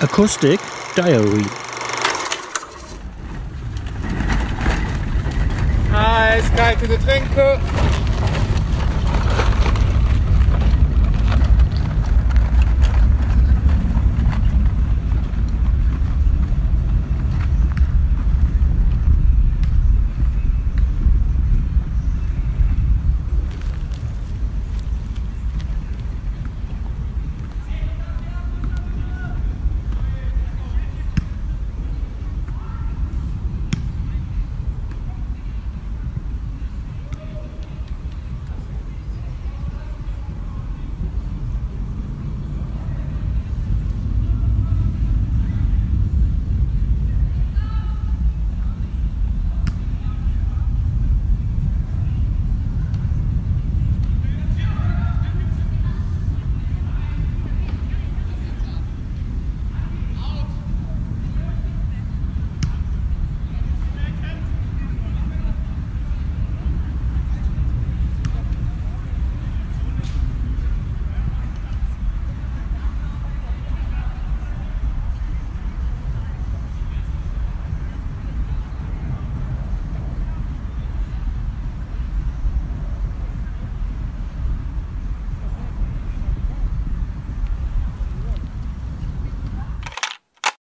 Acoustic Diary. Eiskalte Getränke.